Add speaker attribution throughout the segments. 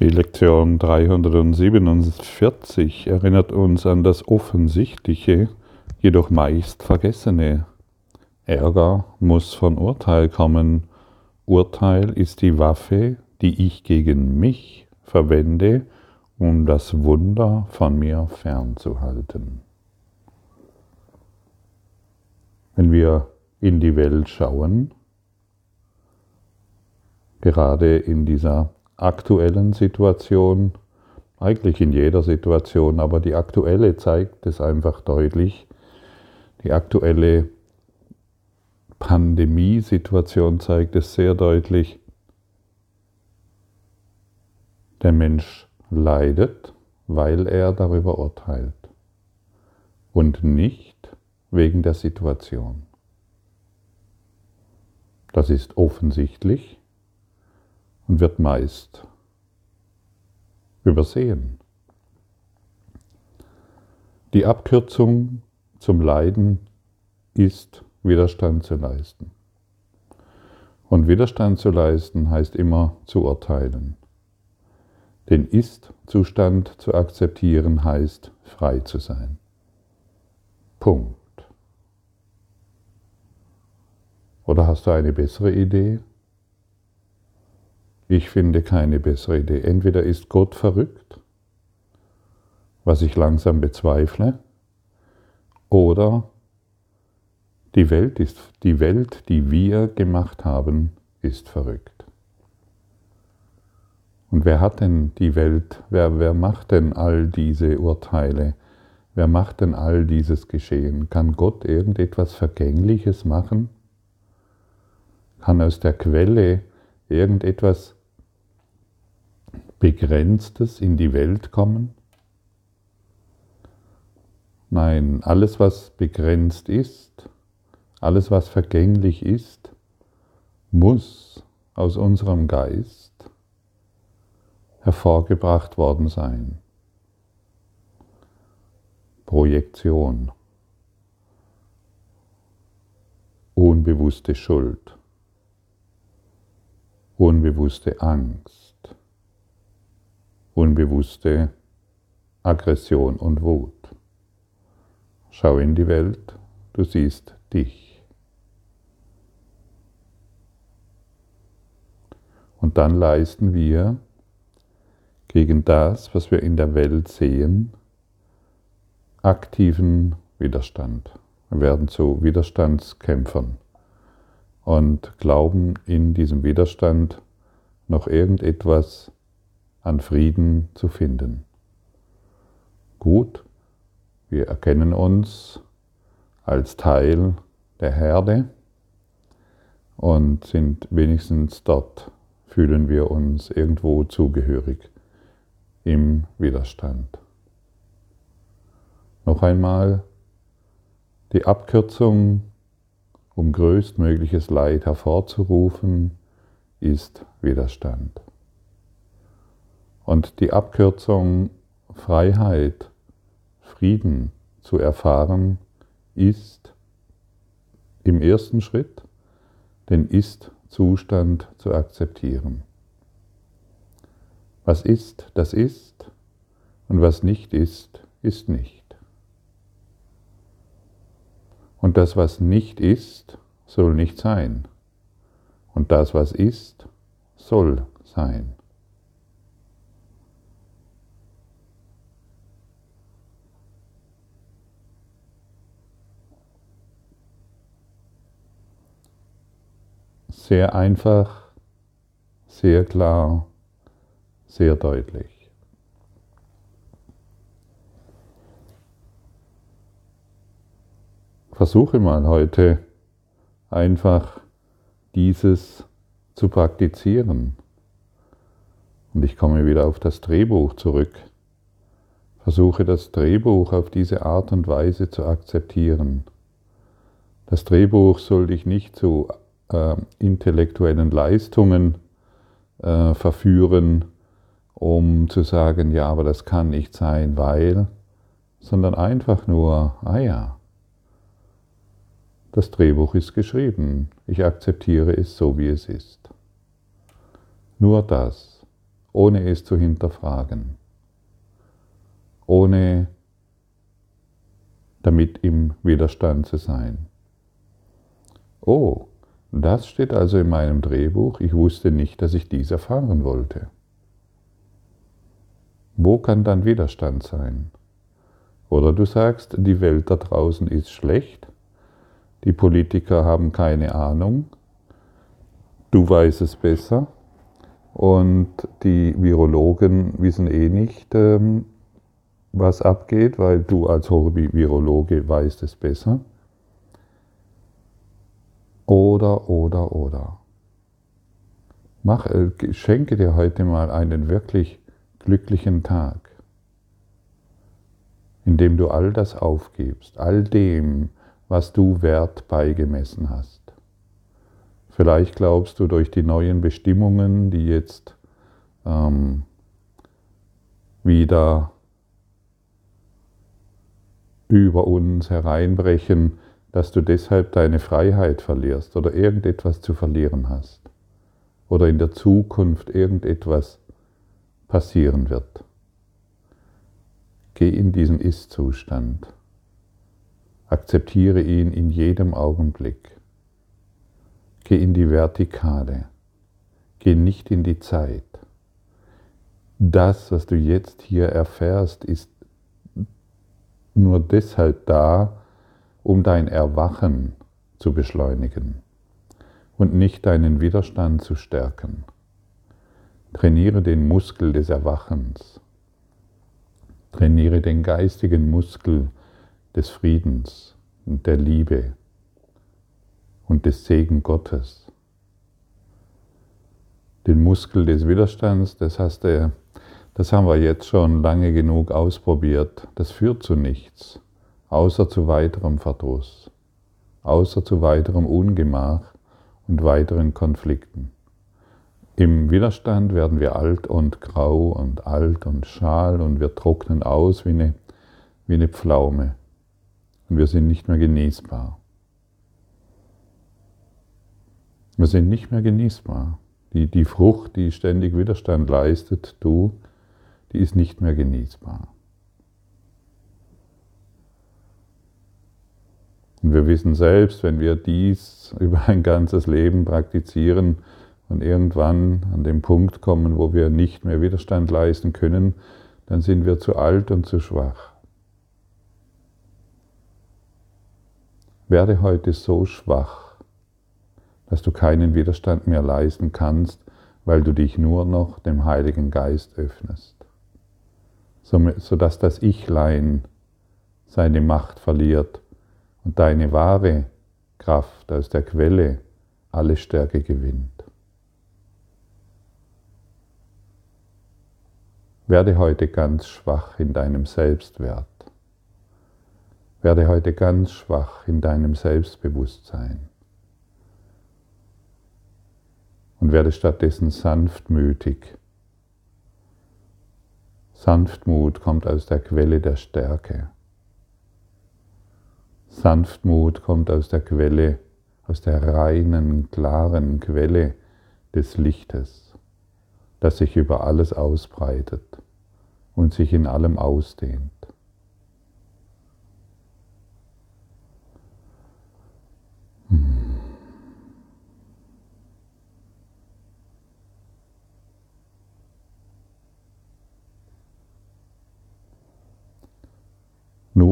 Speaker 1: Die Lektion 347 erinnert uns an das Offensichtliche, jedoch meist Vergessene. Ärger muss von Urteil kommen. Urteil ist die Waffe, die ich gegen mich verwende, um das Wunder von mir fernzuhalten. Wenn wir in die Welt schauen, gerade in dieser aktuellen Situation, eigentlich in jeder Situation, aber die aktuelle zeigt es einfach deutlich. Die aktuelle Pandemiesituation zeigt es sehr deutlich. Der Mensch leidet, weil er darüber urteilt und nicht wegen der Situation. Das ist offensichtlich und wird meist übersehen. Die Abkürzung zum Leiden ist Widerstand zu leisten. Und Widerstand zu leisten heißt immer zu urteilen. Den Ist-Zustand zu akzeptieren heißt frei zu sein. Punkt. Oder hast du eine bessere Idee? Ich finde keine bessere Idee. Entweder ist Gott verrückt, was ich langsam bezweifle, oder die Welt ist die Welt, die wir gemacht haben, ist verrückt. Und wer hat denn die Welt, wer, wer macht denn all diese Urteile? Wer macht denn all dieses Geschehen? Kann Gott irgendetwas Vergängliches machen? Kann aus der Quelle irgendetwas Begrenztes in die Welt kommen? Nein, alles, was begrenzt ist, alles, was vergänglich ist, muss aus unserem Geist hervorgebracht worden sein. Projektion, unbewusste Schuld, unbewusste Angst unbewusste Aggression und Wut. Schau in die Welt, du siehst dich. Und dann leisten wir gegen das, was wir in der Welt sehen, aktiven Widerstand. Wir werden zu Widerstandskämpfern und glauben in diesem Widerstand noch irgendetwas an Frieden zu finden. Gut, wir erkennen uns als Teil der Herde und sind wenigstens dort, fühlen wir uns irgendwo zugehörig im Widerstand. Noch einmal die Abkürzung, um größtmögliches Leid hervorzurufen, ist Widerstand. Und die Abkürzung Freiheit, Frieden zu erfahren, ist im ersten Schritt den Ist-Zustand zu akzeptieren. Was ist, das ist, und was nicht ist, ist nicht. Und das, was nicht ist, soll nicht sein. Und das, was ist, soll sein. Sehr einfach, sehr klar, sehr deutlich. Versuche mal heute einfach dieses zu praktizieren. Und ich komme wieder auf das Drehbuch zurück. Versuche das Drehbuch auf diese Art und Weise zu akzeptieren. Das Drehbuch soll dich nicht zu äh, intellektuellen Leistungen äh, verführen, um zu sagen, ja, aber das kann nicht sein, weil, sondern einfach nur, ah ja, das Drehbuch ist geschrieben, ich akzeptiere es so, wie es ist. Nur das ohne es zu hinterfragen, ohne damit im Widerstand zu sein. Oh, das steht also in meinem Drehbuch, ich wusste nicht, dass ich dies erfahren wollte. Wo kann dann Widerstand sein? Oder du sagst, die Welt da draußen ist schlecht, die Politiker haben keine Ahnung, du weißt es besser und die Virologen wissen eh nicht, ähm, was abgeht, weil du als Hobby-Virologe weißt es besser. Oder, oder, oder. Mach, äh, schenke dir heute mal einen wirklich glücklichen Tag, in dem du all das aufgibst, all dem, was du Wert beigemessen hast. Vielleicht glaubst du durch die neuen Bestimmungen, die jetzt ähm, wieder über uns hereinbrechen, dass du deshalb deine Freiheit verlierst oder irgendetwas zu verlieren hast oder in der Zukunft irgendetwas passieren wird. Geh in diesen Ist-Zustand. Akzeptiere ihn in jedem Augenblick. Geh in die Vertikale. Geh nicht in die Zeit. Das, was du jetzt hier erfährst, ist nur deshalb da, um dein Erwachen zu beschleunigen und nicht deinen Widerstand zu stärken. Trainiere den Muskel des Erwachens. Trainiere den geistigen Muskel des Friedens und der Liebe und des Segen Gottes. Den Muskel des Widerstands, das hast du das haben wir jetzt schon lange genug ausprobiert. Das führt zu nichts, außer zu weiterem Verdruss, außer zu weiterem Ungemach und weiteren Konflikten. Im Widerstand werden wir alt und grau und alt und schal und wir trocknen aus wie eine, wie eine Pflaume und wir sind nicht mehr genießbar. Wir sind nicht mehr genießbar. Die, die Frucht, die ständig Widerstand leistet, du, die ist nicht mehr genießbar. Und wir wissen selbst, wenn wir dies über ein ganzes Leben praktizieren und irgendwann an den Punkt kommen, wo wir nicht mehr Widerstand leisten können, dann sind wir zu alt und zu schwach. Werde heute so schwach, dass du keinen Widerstand mehr leisten kannst, weil du dich nur noch dem Heiligen Geist öffnest sodass das Ichlein seine Macht verliert und deine wahre Kraft aus der Quelle alle Stärke gewinnt. Werde heute ganz schwach in deinem Selbstwert. Werde heute ganz schwach in deinem Selbstbewusstsein. Und werde stattdessen sanftmütig Sanftmut kommt aus der Quelle der Stärke. Sanftmut kommt aus der Quelle, aus der reinen, klaren Quelle des Lichtes, das sich über alles ausbreitet und sich in allem ausdehnt.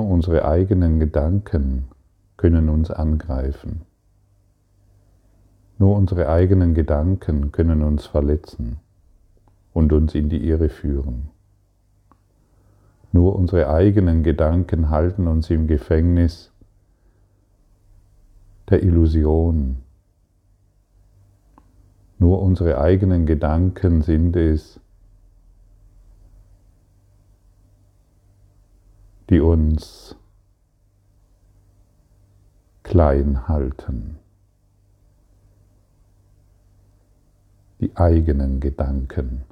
Speaker 1: Nur unsere eigenen Gedanken können uns angreifen. Nur unsere eigenen Gedanken können uns verletzen und uns in die Irre führen. Nur unsere eigenen Gedanken halten uns im Gefängnis der Illusion. Nur unsere eigenen Gedanken sind es, die uns klein halten. Die eigenen Gedanken,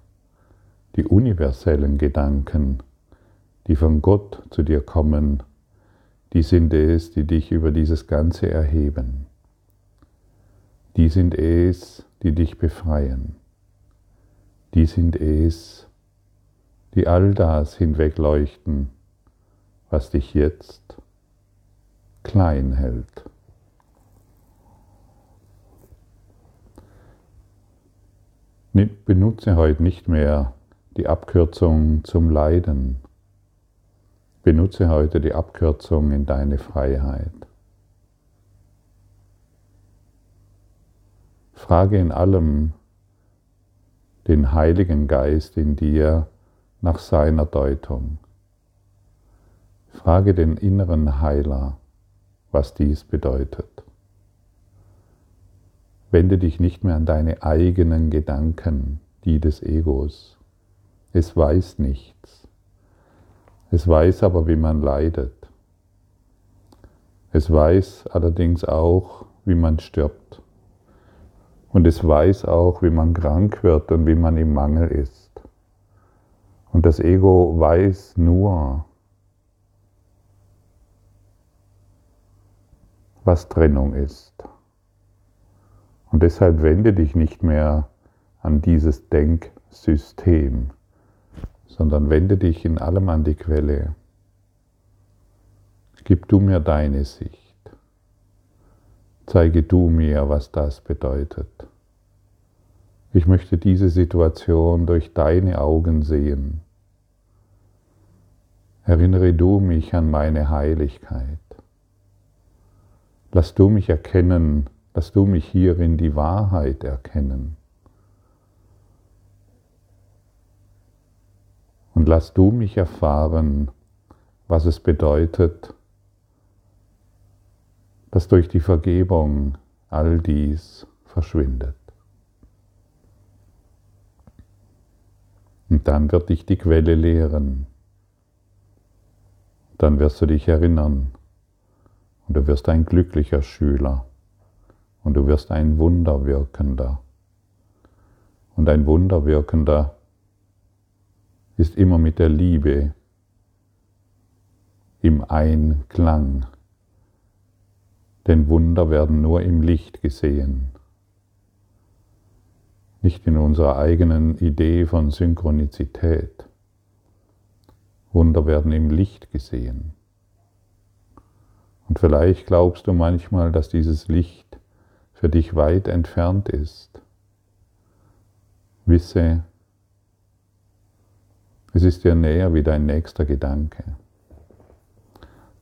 Speaker 1: die universellen Gedanken, die von Gott zu dir kommen, die sind es, die dich über dieses Ganze erheben. Die sind es, die dich befreien. die sind es, die all das hinwegleuchten, was dich jetzt klein hält. Benutze heute nicht mehr die Abkürzung zum Leiden. Benutze heute die Abkürzung in deine Freiheit. Frage in allem den Heiligen Geist in dir nach seiner Deutung. Frage den inneren Heiler, was dies bedeutet. Wende dich nicht mehr an deine eigenen Gedanken, die des Egos. Es weiß nichts. Es weiß aber, wie man leidet. Es weiß allerdings auch, wie man stirbt. Und es weiß auch, wie man krank wird und wie man im Mangel ist. Und das Ego weiß nur, was Trennung ist. Und deshalb wende dich nicht mehr an dieses Denksystem, sondern wende dich in allem an die Quelle. Gib du mir deine Sicht. Zeige du mir, was das bedeutet. Ich möchte diese Situation durch deine Augen sehen. Erinnere du mich an meine Heiligkeit. Lass du mich erkennen, Lass du mich hierin die Wahrheit erkennen. Und lass du mich erfahren, was es bedeutet, dass durch die Vergebung all dies verschwindet. Und dann wird dich die Quelle lehren. Dann wirst du dich erinnern und du wirst ein glücklicher Schüler und du wirst ein Wunderwirkender. Und ein Wunderwirkender ist immer mit der Liebe im Einklang. Denn Wunder werden nur im Licht gesehen, nicht in unserer eigenen Idee von Synchronizität. Wunder werden im Licht gesehen. Und vielleicht glaubst du manchmal, dass dieses Licht für dich weit entfernt ist, wisse, es ist dir näher wie dein nächster Gedanke.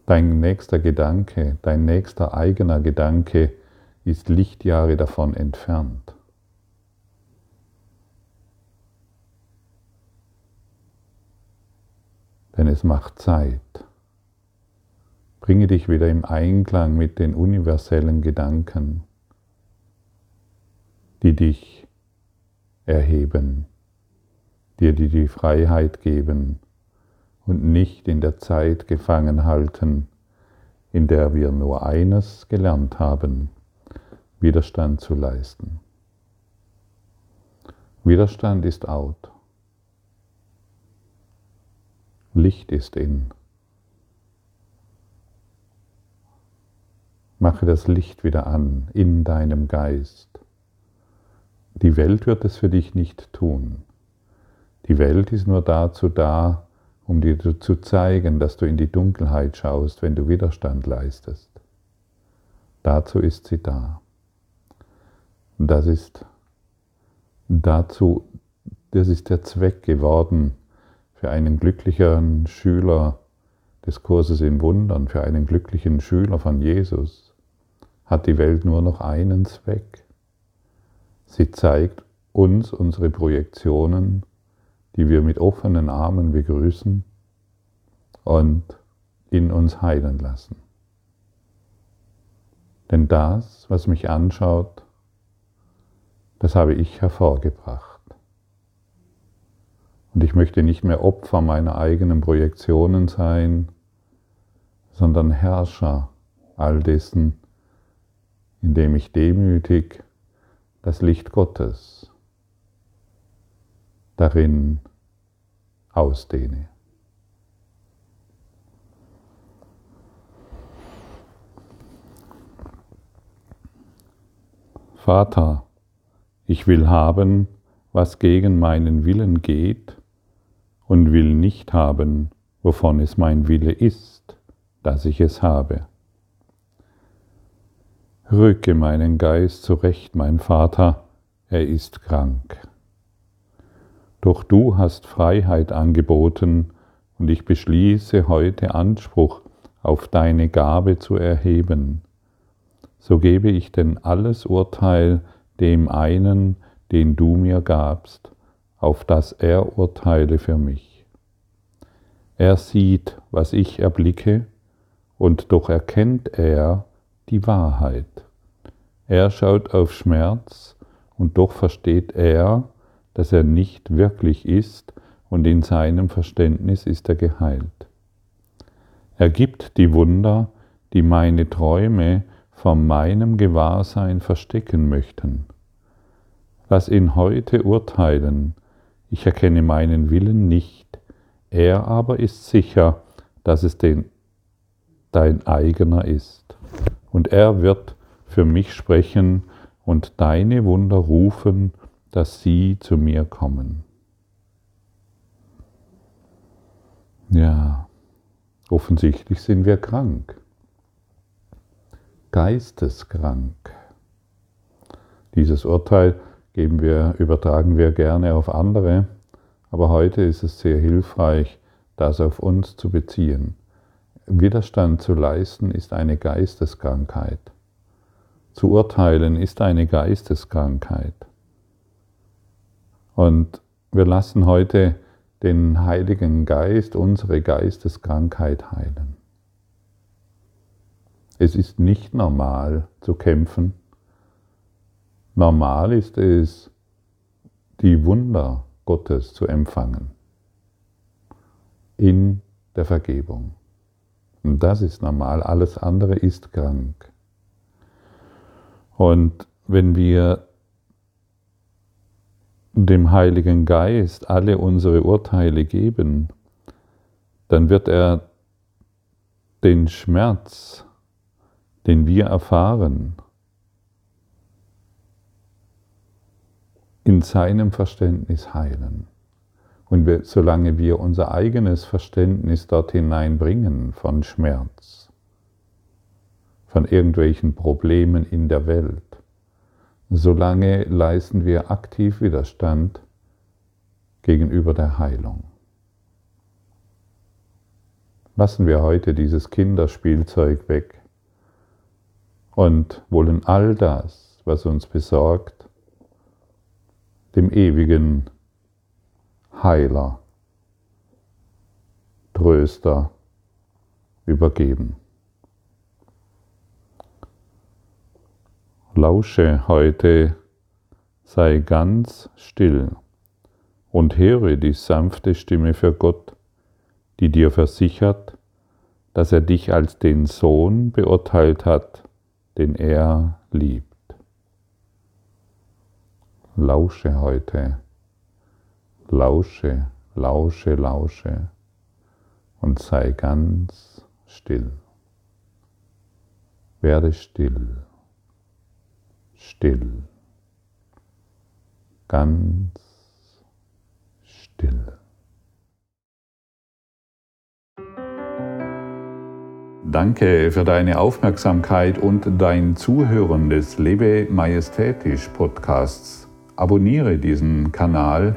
Speaker 1: Dein nächster Gedanke, dein nächster eigener Gedanke ist Lichtjahre davon entfernt. Denn es macht Zeit. Bringe dich wieder im Einklang mit den universellen Gedanken die dich erheben, dir die, Freiheit geben und nicht in der Zeit gefangen halten, in der wir nur eines gelernt haben, Widerstand zu leisten. Widerstand ist out. Licht ist in. Mache das Licht wieder an in deinem Geist. Die Welt wird es für dich nicht tun. Die Welt ist nur dazu da, um dir zu zeigen, dass du in die Dunkelheit schaust, wenn du Widerstand leistest. Dazu ist sie da. Das ist dazu, das ist der Zweck geworden für einen glücklicheren Schüler des Kurses in Wundern, für einen glücklichen Schüler von Jesus, hat die Welt nur noch einen Zweck. Sie zeigt uns unsere Projektionen, die wir mit offenen Armen begrüßen und in uns heilen lassen. Denn das, was mich anschaut, das habe ich hervorgebracht. Und ich möchte nicht mehr Opfer meiner eigenen Projektionen sein, sondern Herrscher all dessen, indem ich demütig das Licht Gottes darin ausdehne. Vater, ich will haben, was gegen meinen Willen geht und will nicht haben, wovon es mein Wille ist, dass ich es habe. Rücke meinen Geist zurecht, mein Vater, er ist krank. Doch du hast Freiheit angeboten, und ich beschließe heute Anspruch auf deine Gabe zu erheben. So gebe ich denn alles Urteil dem einen, den du mir gabst, auf das er urteile für mich. Er sieht, was ich erblicke, und doch erkennt er die Wahrheit. Er schaut auf Schmerz, und doch versteht er, dass er nicht wirklich ist, und in seinem Verständnis ist er geheilt. Er gibt die Wunder, die meine Träume von meinem Gewahrsein verstecken möchten. Lass ihn heute urteilen, ich erkenne meinen Willen nicht, er aber ist sicher, dass es den, dein eigener ist. Und er wird für mich sprechen und deine Wunder rufen, dass sie zu mir kommen. Ja, offensichtlich sind wir krank, geisteskrank. Dieses Urteil geben wir, übertragen wir gerne auf andere, aber heute ist es sehr hilfreich, das auf uns zu beziehen. Widerstand zu leisten ist eine Geisteskrankheit. Zu urteilen ist eine Geisteskrankheit. Und wir lassen heute den Heiligen Geist unsere Geisteskrankheit heilen. Es ist nicht normal zu kämpfen. Normal ist es, die Wunder Gottes zu empfangen in der Vergebung. Und das ist normal, alles andere ist krank. Und wenn wir dem Heiligen Geist alle unsere Urteile geben, dann wird er den Schmerz, den wir erfahren, in seinem Verständnis heilen. Und wir, solange wir unser eigenes Verständnis dort hineinbringen von Schmerz, von irgendwelchen Problemen in der Welt. Solange leisten wir aktiv Widerstand gegenüber der Heilung. Lassen wir heute dieses Kinderspielzeug weg und wollen all das, was uns besorgt, dem ewigen Heiler, Tröster übergeben. Lausche heute, sei ganz still und höre die sanfte Stimme für Gott, die dir versichert, dass er dich als den Sohn beurteilt hat, den er liebt. Lausche heute, lausche, lausche, lausche und sei ganz still. Werde still still, ganz still. Danke für deine Aufmerksamkeit und dein Zuhören des Lebe Majestätisch Podcasts. Abonniere diesen Kanal,